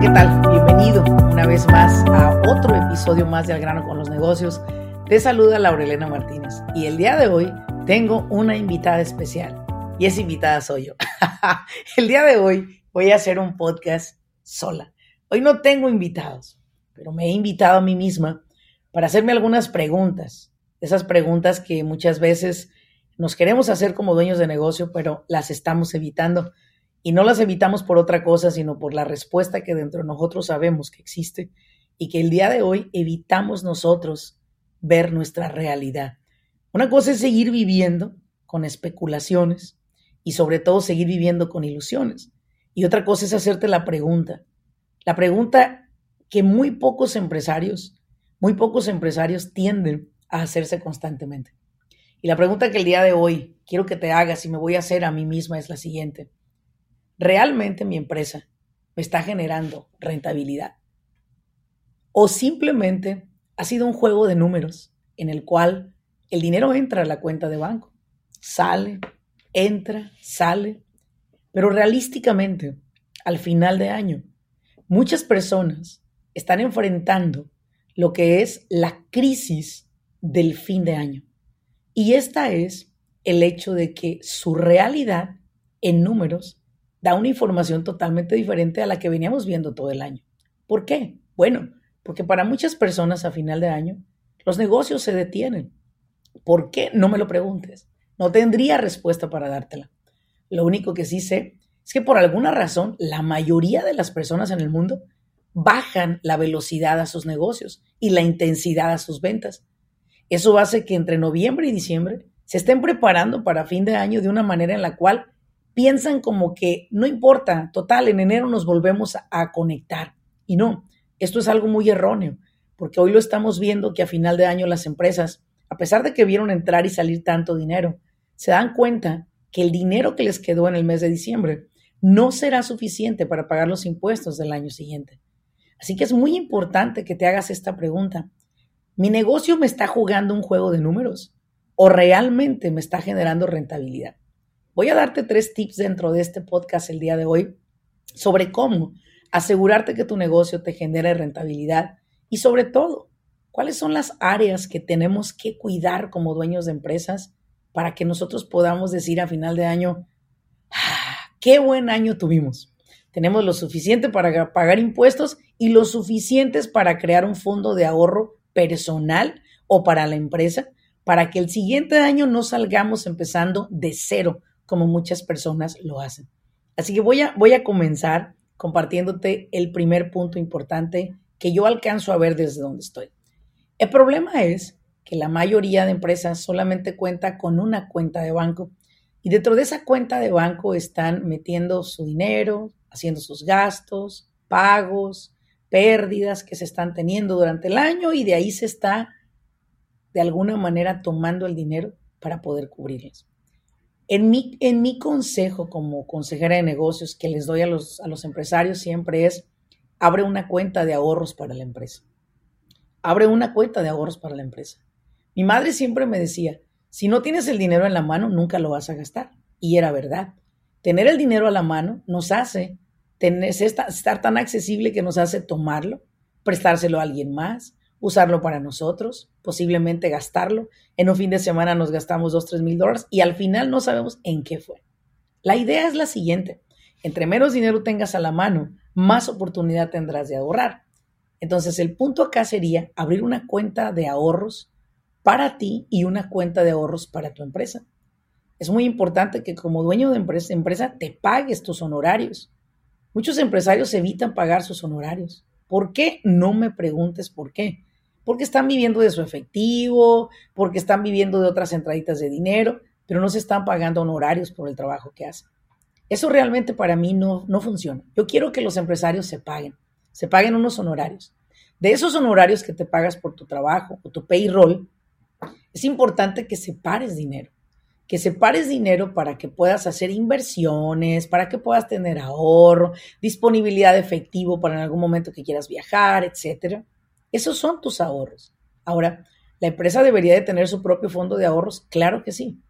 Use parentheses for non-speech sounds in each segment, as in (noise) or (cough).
¿Qué tal? Bienvenido una vez más a otro episodio más de Al grano con los negocios. Te saluda Laurelena Martínez y el día de hoy tengo una invitada especial y esa invitada soy yo. (laughs) el día de hoy voy a hacer un podcast sola. Hoy no tengo invitados, pero me he invitado a mí misma para hacerme algunas preguntas. Esas preguntas que muchas veces nos queremos hacer como dueños de negocio, pero las estamos evitando. Y no las evitamos por otra cosa, sino por la respuesta que dentro de nosotros sabemos que existe y que el día de hoy evitamos nosotros ver nuestra realidad. Una cosa es seguir viviendo con especulaciones y sobre todo seguir viviendo con ilusiones. Y otra cosa es hacerte la pregunta. La pregunta que muy pocos empresarios, muy pocos empresarios tienden a hacerse constantemente. Y la pregunta que el día de hoy quiero que te hagas y me voy a hacer a mí misma es la siguiente. ¿Realmente mi empresa me está generando rentabilidad? ¿O simplemente ha sido un juego de números en el cual el dinero entra a la cuenta de banco, sale, entra, sale, pero realísticamente, al final de año, muchas personas están enfrentando lo que es la crisis del fin de año. Y esta es el hecho de que su realidad en números da una información totalmente diferente a la que veníamos viendo todo el año. ¿Por qué? Bueno, porque para muchas personas a final de año los negocios se detienen. ¿Por qué? No me lo preguntes. No tendría respuesta para dártela. Lo único que sí sé es que por alguna razón la mayoría de las personas en el mundo bajan la velocidad a sus negocios y la intensidad a sus ventas. Eso hace que entre noviembre y diciembre se estén preparando para fin de año de una manera en la cual piensan como que no importa, total, en enero nos volvemos a, conectar. Y no, esto es algo muy erróneo, porque hoy lo estamos viendo que a final de año las empresas, a pesar de que vieron entrar y salir tanto dinero, se dan cuenta que el dinero que les quedó en el mes de diciembre no será suficiente para pagar los impuestos del año siguiente. Así que es muy importante que te hagas esta pregunta. ¿Mi negocio me está jugando un juego de números o realmente me está generando rentabilidad? Voy a darte tres tips dentro de este podcast el día de hoy sobre cómo asegurarte que tu negocio te genere rentabilidad y sobre todo, cuáles son las áreas que tenemos que cuidar como dueños de empresas para que nosotros podamos decir a final de año, ah, qué buen año tuvimos. Tenemos lo suficiente para pagar impuestos y lo suficientes para crear un fondo de ahorro personal o para la empresa, para que el siguiente año no salgamos empezando de cero, como muchas personas lo hacen. Así que voy a, voy a comenzar compartiéndote el primer punto importante que yo alcanzo a ver desde donde estoy. El problema es que la mayoría de empresas solamente cuenta con una cuenta de banco y dentro de esa cuenta de banco están metiendo su dinero, haciendo sus gastos, pagos, pérdidas que se están teniendo durante el año y de ahí se está de alguna manera tomando el dinero para poder cubrirlas. En mi, en mi consejo como consejera de negocios que les doy a los, a los empresarios siempre es, abre una cuenta de ahorros para la empresa. Abre una cuenta de ahorros para la empresa. Mi madre siempre me decía, si no tienes el dinero en la mano, nunca lo vas a gastar. Y era verdad. Tener el dinero a la mano nos hace estar tan accesible que nos hace tomarlo, prestárselo a alguien más, usarlo para nosotros, posiblemente gastarlo. En un fin de semana nos gastamos dos, tres mil dólares y al final no sabemos en qué fue. La idea es la siguiente. Entre menos dinero tengas a la mano, más oportunidad tendrás de ahorrar. Entonces el punto acá sería abrir una cuenta de ahorros para ti y una cuenta de ahorros para tu empresa. Es muy importante que como dueño de empresa, empresa te pagues tus honorarios. Muchos empresarios evitan pagar sus honorarios. ¿Por qué? No me preguntes por qué. Porque están viviendo de su efectivo, porque están viviendo de otras entraditas de dinero, pero no se están pagando honorarios por el trabajo que hacen. Eso realmente para mí no, no funciona. Yo quiero que los empresarios se paguen, se paguen unos honorarios. De esos honorarios que te pagas por tu trabajo o tu payroll, es importante que separes dinero, que separes dinero para que puedas hacer inversiones, para que puedas tener ahorro, disponibilidad de efectivo para en algún momento que quieras viajar, etcétera. Esos son tus ahorros. Ahora, ¿la empresa debería de tener su propio fondo de ahorros? Claro que sí.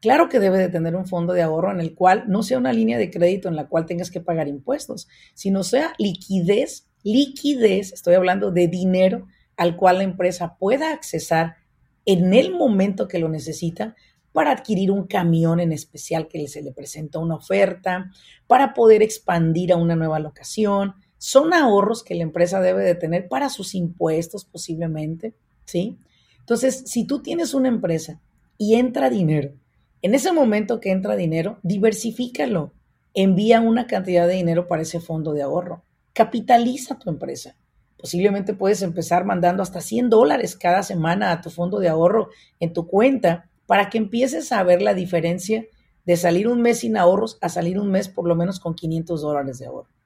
Claro que debe de tener un fondo de ahorro en el cual no sea una línea de crédito en la cual tengas que pagar impuestos, sino sea liquidez, liquidez, estoy hablando de dinero al cual la empresa pueda accesar en el momento que lo necesita para adquirir un camión en especial que se le presenta una oferta, para poder expandir a una nueva locación. Son ahorros que la empresa debe de tener para sus impuestos posiblemente, ¿sí? Entonces, si tú tienes una empresa y entra dinero, en ese momento que entra dinero, diversifícalo. Envía una cantidad de dinero para ese fondo de ahorro. Capitaliza tu empresa. Posiblemente puedes empezar mandando hasta 100 dólares cada semana a tu fondo de ahorro en tu cuenta para que empieces a ver la diferencia de salir un mes sin ahorros a salir un mes por lo menos con 500 dólares de ahorro.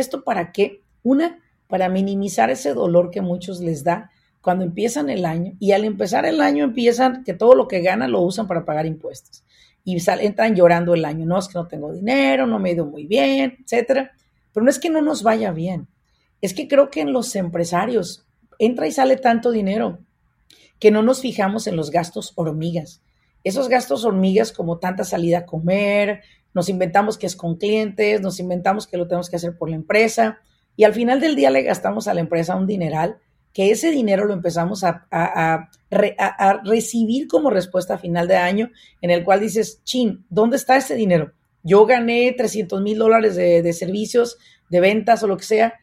¿Esto para qué? Una, para minimizar ese dolor que muchos les da cuando empiezan el año y al empezar el año empiezan que todo lo que ganan lo usan para pagar impuestos y entran llorando el año, no es que no tengo dinero, no me he ido muy bien, etcétera. Pero no es que no nos vaya bien, es que creo que en los empresarios entra y sale tanto dinero que no nos fijamos en los gastos hormigas. Esos gastos hormigas como tanta salida a comer, nos inventamos que es con clientes, nos inventamos que lo tenemos que hacer por la empresa y al final del día le gastamos a la empresa un dineral que ese dinero lo empezamos a, recibir como respuesta a final de año, en el cual dices, chin, ¿dónde está ese dinero? Yo gané 300 mil dólares de, de, servicios, de ventas o lo que sea,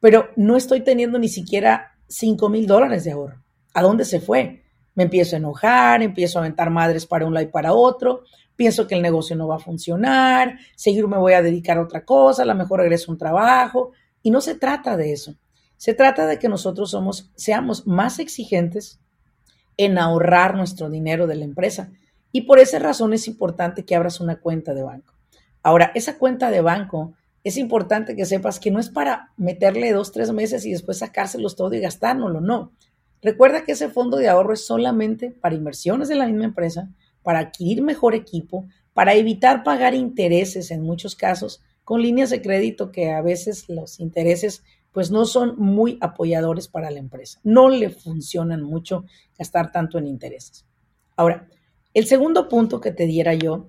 pero no estoy teniendo ni siquiera 5 mil dólares de ahorro. ¿A dónde se fue? Me empiezo a enojar, empiezo a aventar madres para un lado y para otro, pienso que el negocio no va a funcionar, seguir me voy a dedicar a otra cosa, a lo mejor regreso a un trabajo, y no se trata de eso. Se trata de que nosotros somos, seamos más exigentes en ahorrar nuestro dinero de la empresa. Y por esa razón es importante que abras una cuenta de banco. Ahora, esa cuenta de banco es importante que sepas que no es para meterle dos, tres meses y después sacárselos todo y gastárnoslo, no. Recuerda que ese fondo de ahorro es solamente para inversiones de la misma empresa, para adquirir mejor equipo, para evitar pagar intereses en muchos casos con líneas de crédito que a veces los intereses pues no son muy apoyadores para la empresa. No le funcionan mucho gastar tanto en intereses. Ahora, el segundo punto que te diera yo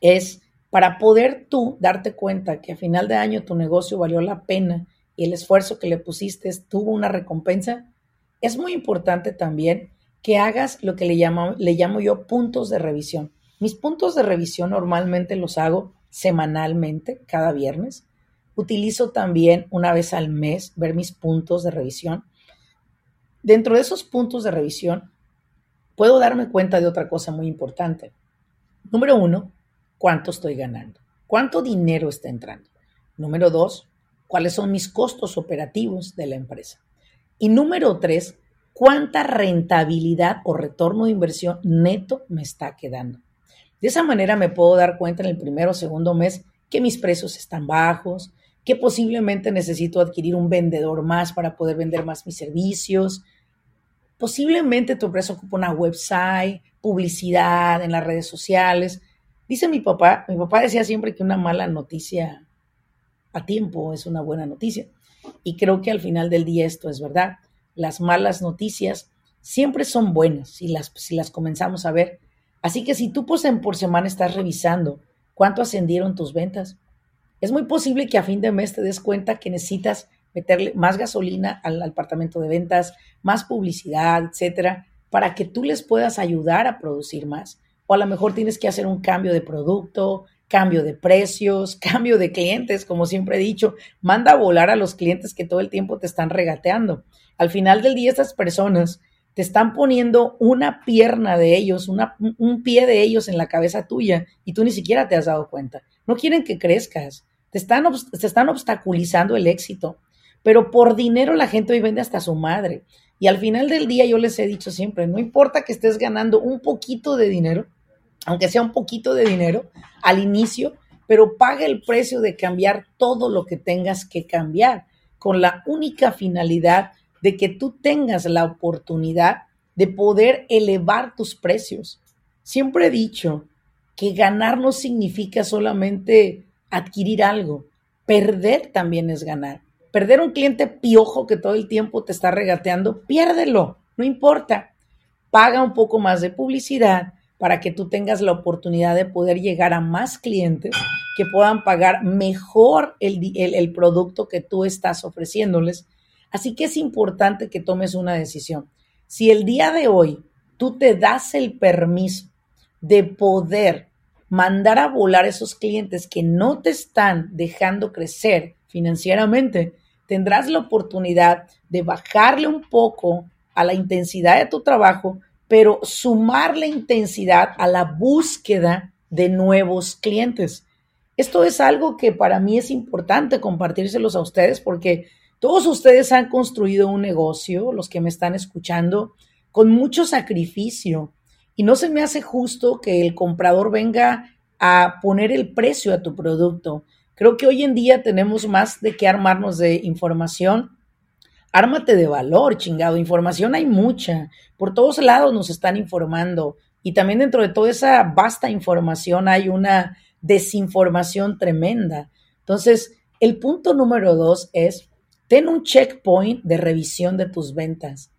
es para poder tú darte cuenta que a final de año tu negocio valió la pena y el esfuerzo que le pusiste tuvo una recompensa, es muy importante también que hagas lo que le llamo, le llamo yo puntos de revisión. Mis puntos de revisión normalmente los hago semanalmente, cada viernes. Utilizo también una vez al mes ver mis puntos de revisión. Dentro de esos puntos de revisión, puedo darme cuenta de otra cosa muy importante. Número uno, cuánto estoy ganando, cuánto dinero está entrando. Número dos, cuáles son mis costos operativos de la empresa. Y número tres, cuánta rentabilidad o retorno de inversión neto me está quedando. De esa manera me puedo dar cuenta en el primero o segundo mes que mis precios están bajos, que posiblemente necesito adquirir un vendedor más para poder vender más mis servicios. Posiblemente tu empresa ocupa una website, publicidad en las redes sociales. Dice mi papá, mi papá decía siempre que una mala noticia a tiempo es una buena noticia. Y creo que al final del día esto es verdad. Las malas noticias siempre son buenas si las, si las comenzamos a ver. Así que si tú por semana estás revisando cuánto ascendieron tus ventas, es muy posible que a fin de mes te des cuenta que necesitas meterle más gasolina al, departamento de ventas, más publicidad, etcétera, para que tú les puedas ayudar a producir más. O a lo mejor tienes que hacer un cambio de producto, cambio de precios, (laughs) cambio de clientes, como siempre he dicho, manda a volar a los clientes que todo el tiempo te están regateando. Al final del día, estas personas te están poniendo una pierna de ellos, un pie de ellos en la cabeza tuya y tú ni siquiera te has dado cuenta. No quieren que crezcas, te están, están obstaculizando el éxito. Pero por dinero la gente hoy vende hasta su madre. Y al final del día yo les he dicho siempre, no importa que estés ganando un poquito de dinero, aunque sea un poquito de dinero, al inicio, pero paga el precio de cambiar todo lo que tengas que cambiar, con la única finalidad de que tú tengas la oportunidad de poder elevar tus precios. Siempre he dicho que ganar no significa solamente adquirir algo, perder también es ganar. Perder un cliente piojo que todo el tiempo te está regateando, piérdelo, no importa. Paga un poco más de publicidad para que tú tengas la oportunidad de poder llegar a más clientes que puedan pagar mejor el, el producto que tú estás ofreciéndoles. Así que es importante que tomes una decisión. Si el día de hoy tú te das el permiso de poder mandar a volar esos clientes que no te están dejando crecer financieramente, tendrás la oportunidad de bajarle un poco a la intensidad de tu trabajo, pero sumar la intensidad a la búsqueda de nuevos clientes. Esto es algo que para mí es importante compartírselos a ustedes porque todos ustedes han construido un negocio, los que me están escuchando, con mucho sacrificio. Y no se me hace justo que el comprador venga a poner el precio a tu producto. Creo que hoy en día tenemos más de que armarnos de información. Ármate de valor, chingado. Información hay mucha. Por todos lados nos están informando. Y también dentro de toda esa vasta información hay una desinformación tremenda. Entonces, el punto número dos es, ten un checkpoint de revisión de tus ventas.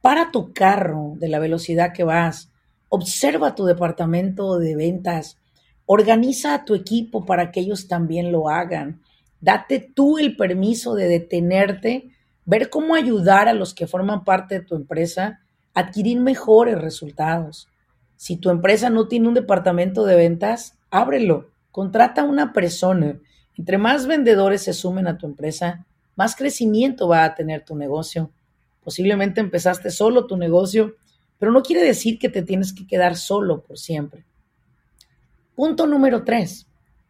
Para tu carro de la velocidad que vas. Observa tu departamento de ventas Organiza a tu equipo para que ellos también lo hagan. Date tú el permiso de detenerte, ver cómo ayudar a los que forman parte de tu empresa a adquirir mejores resultados. Si tu empresa no tiene un departamento de ventas, ábrelo, contrata a una persona. Entre más vendedores se sumen a tu empresa, más crecimiento va a tener tu negocio. Posiblemente empezaste solo tu negocio, pero no quiere decir que te tienes que quedar solo por siempre. Punto número tres.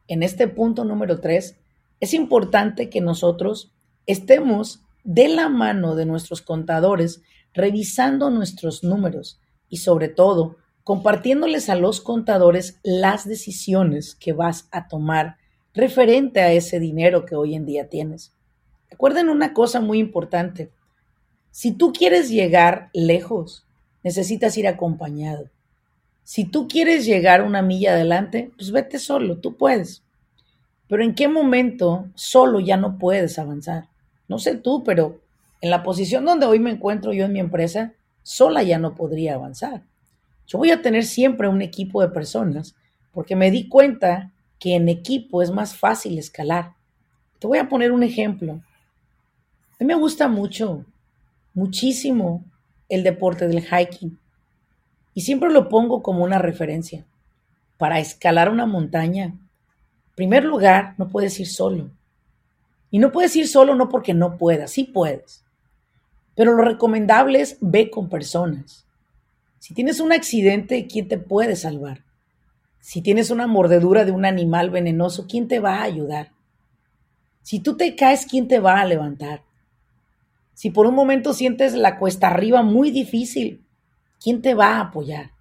En este punto número tres, es importante que nosotros estemos de la mano de nuestros contadores, revisando nuestros números y sobre todo compartiéndoles a los contadores las decisiones que vas a tomar referente a ese dinero que hoy en día tienes. Recuerden una cosa muy importante. Si tú quieres llegar lejos, necesitas ir acompañado. Si tú quieres llegar una milla adelante, pues vete solo, tú puedes. Pero ¿en qué momento solo ya no puedes avanzar? No sé tú, pero en la posición donde hoy me encuentro yo en mi empresa, sola ya no podría avanzar. Yo voy a tener siempre un equipo de personas porque me di cuenta que en equipo es más fácil escalar. Te voy a poner un ejemplo. A mí me gusta mucho, muchísimo el deporte del hiking. Y siempre lo pongo como una referencia. Para escalar una montaña, en primer lugar, no puedes ir solo. Y no puedes ir solo no porque no puedas, sí puedes. Pero lo recomendable es ve con personas. Si tienes un accidente, ¿quién te puede salvar? Si tienes una mordedura de un animal venenoso, ¿quién te va a ayudar? Si tú te caes, ¿quién te va a levantar? Si por un momento sientes la cuesta arriba muy difícil, ¿quién te va a apoyar?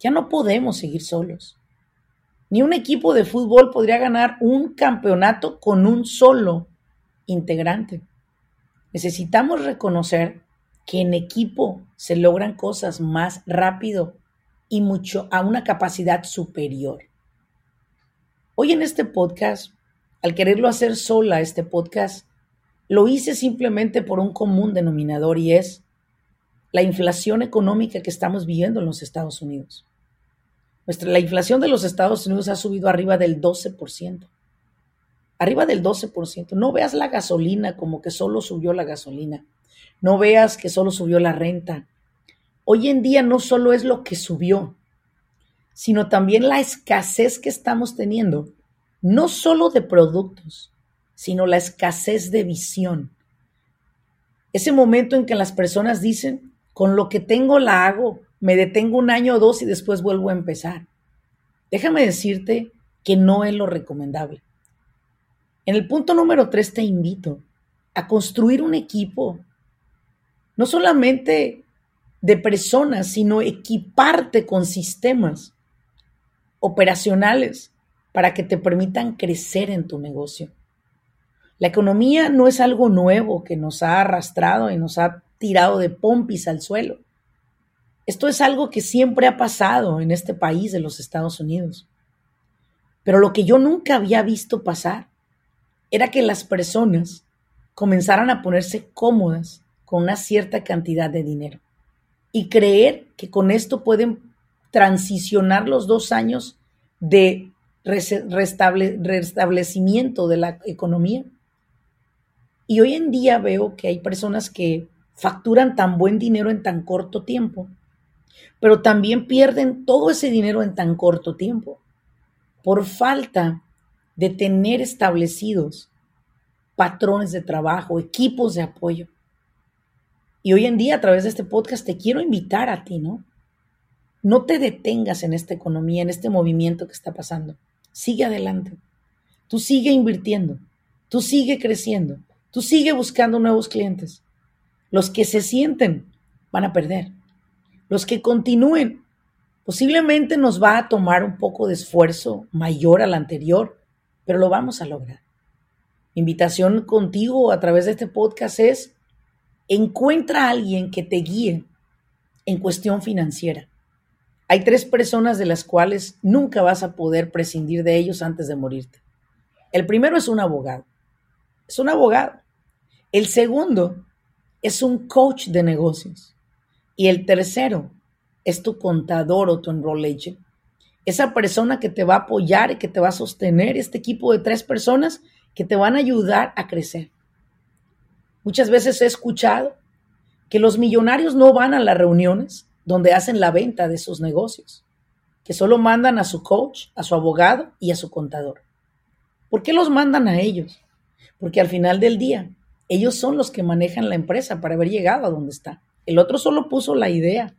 Ya no podemos seguir solos. Ni un equipo de fútbol podría ganar un campeonato con un solo integrante. Necesitamos reconocer que en equipo se logran cosas más rápido y mucho a una capacidad superior. Hoy en este podcast, al quererlo hacer sola este podcast, lo hice simplemente por un común denominador y es la inflación económica que estamos viviendo en los Estados Unidos. Nuestra, la inflación de los Estados Unidos ha subido arriba del 12%. Arriba del 12%. No veas la gasolina como que solo subió la gasolina. No veas que solo subió la renta. Hoy en día no solo es lo que subió, sino también la escasez que estamos teniendo, no solo de productos, sino la escasez de visión. Ese momento en que las personas dicen, con lo que tengo la hago, me detengo un año o dos y después vuelvo a empezar. Déjame decirte que no es lo recomendable. En el punto número tres te invito a construir un equipo, no solamente de personas, sino equiparte con sistemas operacionales para que te permitan crecer en tu negocio. La economía no es algo nuevo que nos ha arrastrado y nos ha tirado de pompis al suelo. Esto es algo que siempre ha pasado en este país de los Estados Unidos. Pero lo que yo nunca había visto pasar era que las personas comenzaran a ponerse cómodas con una cierta cantidad de dinero y creer que con esto pueden transicionar los dos años de restablecimiento de la economía. Y hoy en día veo que hay personas que facturan tan buen dinero en tan corto tiempo, pero también pierden todo ese dinero en tan corto tiempo por falta de tener establecidos patrones de trabajo, equipos de apoyo. Y hoy en día a través de este podcast te quiero invitar a ti, ¿no? No te detengas en esta economía, en este movimiento que está pasando. Sigue adelante. Tú sigue invirtiendo. Tú sigue creciendo. Tú sigue buscando nuevos clientes. Los que se sienten van a perder. Los que continúen posiblemente nos va a tomar un poco de esfuerzo mayor al anterior, pero lo vamos a lograr. invitación contigo a través de este podcast es encuentra a alguien que te guíe en cuestión financiera. Hay tres personas de las cuales nunca vas a poder prescindir de ellos antes de morirte. El primero es un abogado. Es un abogado. El segundo es un coach de negocios. Y el tercero es tu contador o tu enroll agent. Esa persona que te va a apoyar y que te va a sostener, este equipo de tres personas que te van a ayudar a crecer. Muchas veces he escuchado que los millonarios no van a las reuniones donde hacen la venta de sus negocios, que solo mandan a su coach, a su abogado y a su contador. ¿Por qué los mandan a ellos? Porque al final del día ellos son los que manejan la empresa para haber llegado a donde está. El otro solo puso la idea,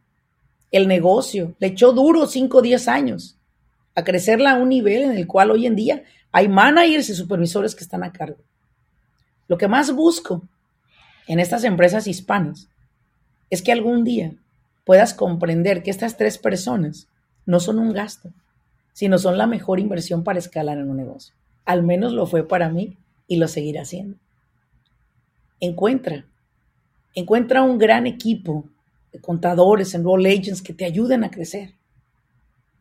el negocio, le echó duro 5 o 10 años a crecerla a un nivel en el cual hoy en día hay managers y supervisores que están a cargo. Lo que más busco en estas empresas hispanas es que algún día puedas comprender que estas tres personas no son un gasto, sino son la mejor inversión para escalar en un negocio. Al menos lo fue para mí y lo seguirá haciendo encuentra, encuentra un gran equipo contadores, enroll agents que te ayuden a crecer.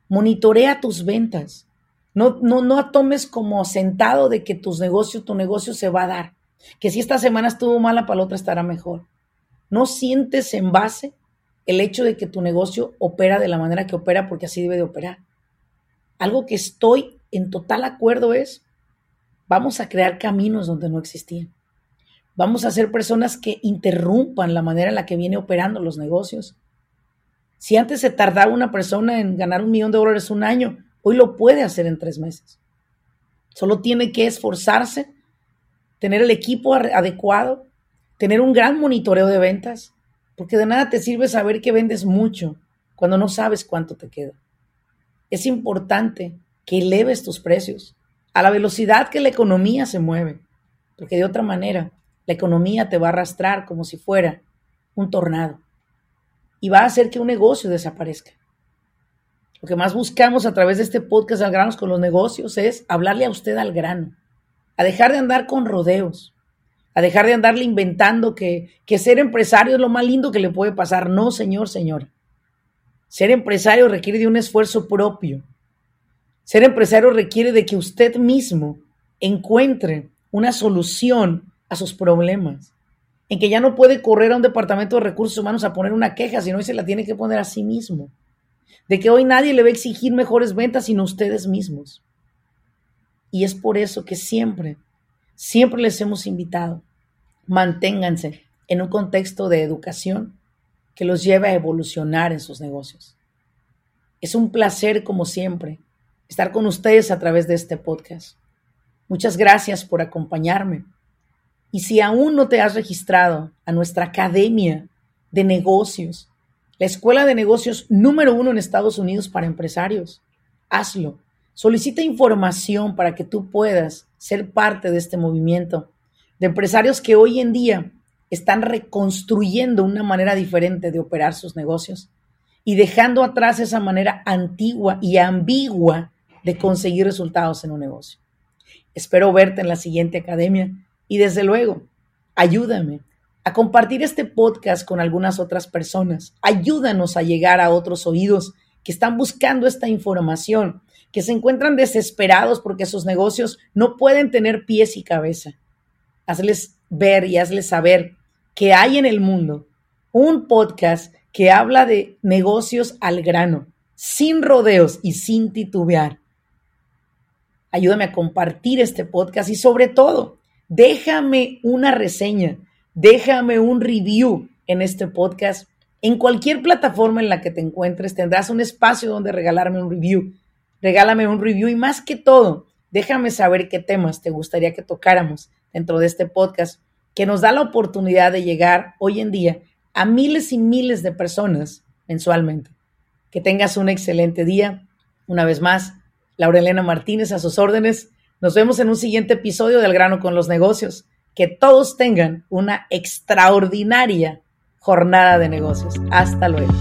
Monitorea tus ventas. No, no, no tomes como sentado de que tus negocios, tu negocio se va a dar. Que si esta semana estuvo mala, para la otra estará mejor. No sientes en base el hecho de que tu negocio opera de la manera que opera porque así debe de operar. Algo que estoy en total acuerdo es, vamos a crear caminos donde no existían. Vamos a ser personas que interrumpan la manera en la que viene operando los negocios. Si antes se tardaba una persona en ganar un millón de dólares un año, hoy lo puede hacer en tres meses. Solo tiene que esforzarse, tener el equipo adecuado, tener un gran monitoreo de ventas, porque de nada te sirve saber que vendes mucho cuando no sabes cuánto te queda. Es importante que eleves tus precios a la velocidad que la economía se mueve, porque de otra manera la economía te va a arrastrar como si fuera un tornado y va a hacer que un negocio desaparezca. Lo que más buscamos a través de este podcast al granos con los negocios es hablarle a usted al grano, a dejar de andar con rodeos, a dejar de andarle inventando que, que ser empresario es lo más lindo que le puede pasar. No, señor, señora. Ser empresario requiere de un esfuerzo propio. Ser empresario requiere de que usted mismo encuentre una solución a sus problemas, en que ya no puede correr a un departamento de recursos humanos a poner una queja, sino hoy se la tiene que poner a sí mismo, de que hoy nadie le va a exigir mejores ventas sino ustedes mismos. Y es por eso que siempre, siempre les hemos invitado, manténganse en un contexto de educación que los lleve a evolucionar en sus negocios. Es un placer, como siempre, estar con ustedes a través de este podcast. Muchas gracias por acompañarme. Y si aún no te has registrado a nuestra Academia de Negocios, la escuela de negocios número uno en Estados Unidos para empresarios, hazlo. Solicita información para que tú puedas ser parte de este movimiento de empresarios que hoy en día están reconstruyendo una manera diferente de operar sus negocios y dejando atrás esa manera antigua y ambigua de conseguir resultados en un negocio. Espero verte en la siguiente academia y desde luego, ayúdame a compartir este podcast con algunas otras personas. Ayúdanos a llegar a otros oídos que están buscando esta información, que se encuentran desesperados porque sus negocios no pueden tener pies y cabeza. Hazles ver y hazles saber que hay en el mundo un podcast que habla de negocios al grano, sin rodeos y sin titubear. Ayúdame a compartir este podcast y sobre todo, déjame una reseña, déjame un review en este podcast. En cualquier plataforma en la que te encuentres tendrás un espacio donde regalarme un review. Regálame un review y más que todo, déjame saber qué temas te gustaría que tocáramos dentro de este podcast que nos da la oportunidad de llegar hoy en día a miles y miles de personas mensualmente. Que tengas un excelente día. Una vez más, Laurelena Martínez a sus órdenes. Nos vemos en un siguiente episodio del grano con los negocios. Que todos tengan una extraordinaria jornada de negocios. Hasta luego.